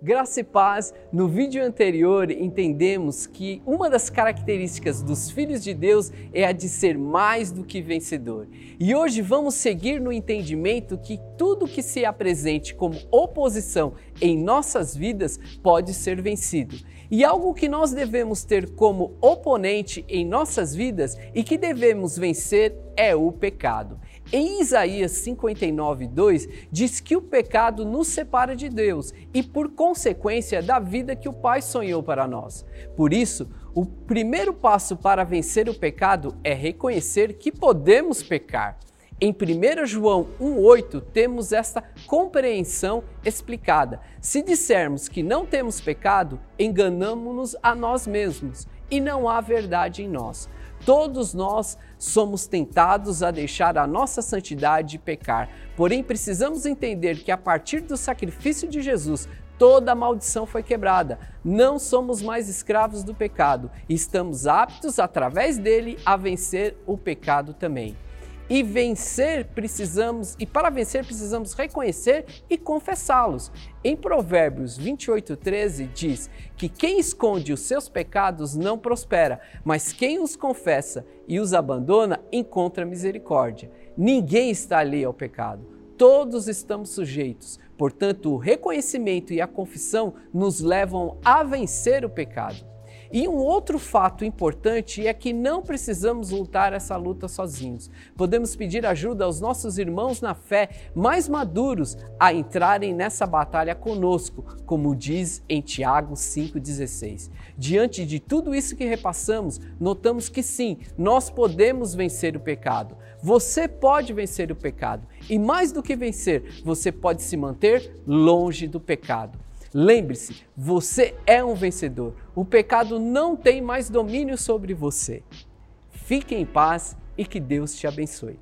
Graça e paz, no vídeo anterior entendemos que uma das características dos filhos de Deus é a de ser mais do que vencedor. E hoje vamos seguir no entendimento que tudo que se apresente como oposição em nossas vidas pode ser vencido. E algo que nós devemos ter como oponente em nossas vidas e que devemos vencer é o pecado. Em Isaías 59, 2, diz que o pecado nos separa de Deus e, por consequência, da vida que o Pai sonhou para nós. Por isso, o primeiro passo para vencer o pecado é reconhecer que podemos pecar. Em 1 João 1,8 temos esta compreensão explicada. Se dissermos que não temos pecado, enganamos-nos a nós mesmos e não há verdade em nós. Todos nós somos tentados a deixar a nossa santidade e pecar, porém precisamos entender que a partir do sacrifício de Jesus, toda a maldição foi quebrada. Não somos mais escravos do pecado e estamos aptos, através dele, a vencer o pecado também. E vencer precisamos, e para vencer precisamos reconhecer e confessá-los. Em Provérbios 28:13 diz que quem esconde os seus pecados não prospera, mas quem os confessa e os abandona encontra misericórdia. Ninguém está ali ao pecado. Todos estamos sujeitos. Portanto, o reconhecimento e a confissão nos levam a vencer o pecado. E um outro fato importante é que não precisamos lutar essa luta sozinhos. Podemos pedir ajuda aos nossos irmãos na fé mais maduros a entrarem nessa batalha conosco, como diz em Tiago 5,16. Diante de tudo isso que repassamos, notamos que sim, nós podemos vencer o pecado. Você pode vencer o pecado. E mais do que vencer, você pode se manter longe do pecado. Lembre-se, você é um vencedor. O pecado não tem mais domínio sobre você. Fique em paz e que Deus te abençoe.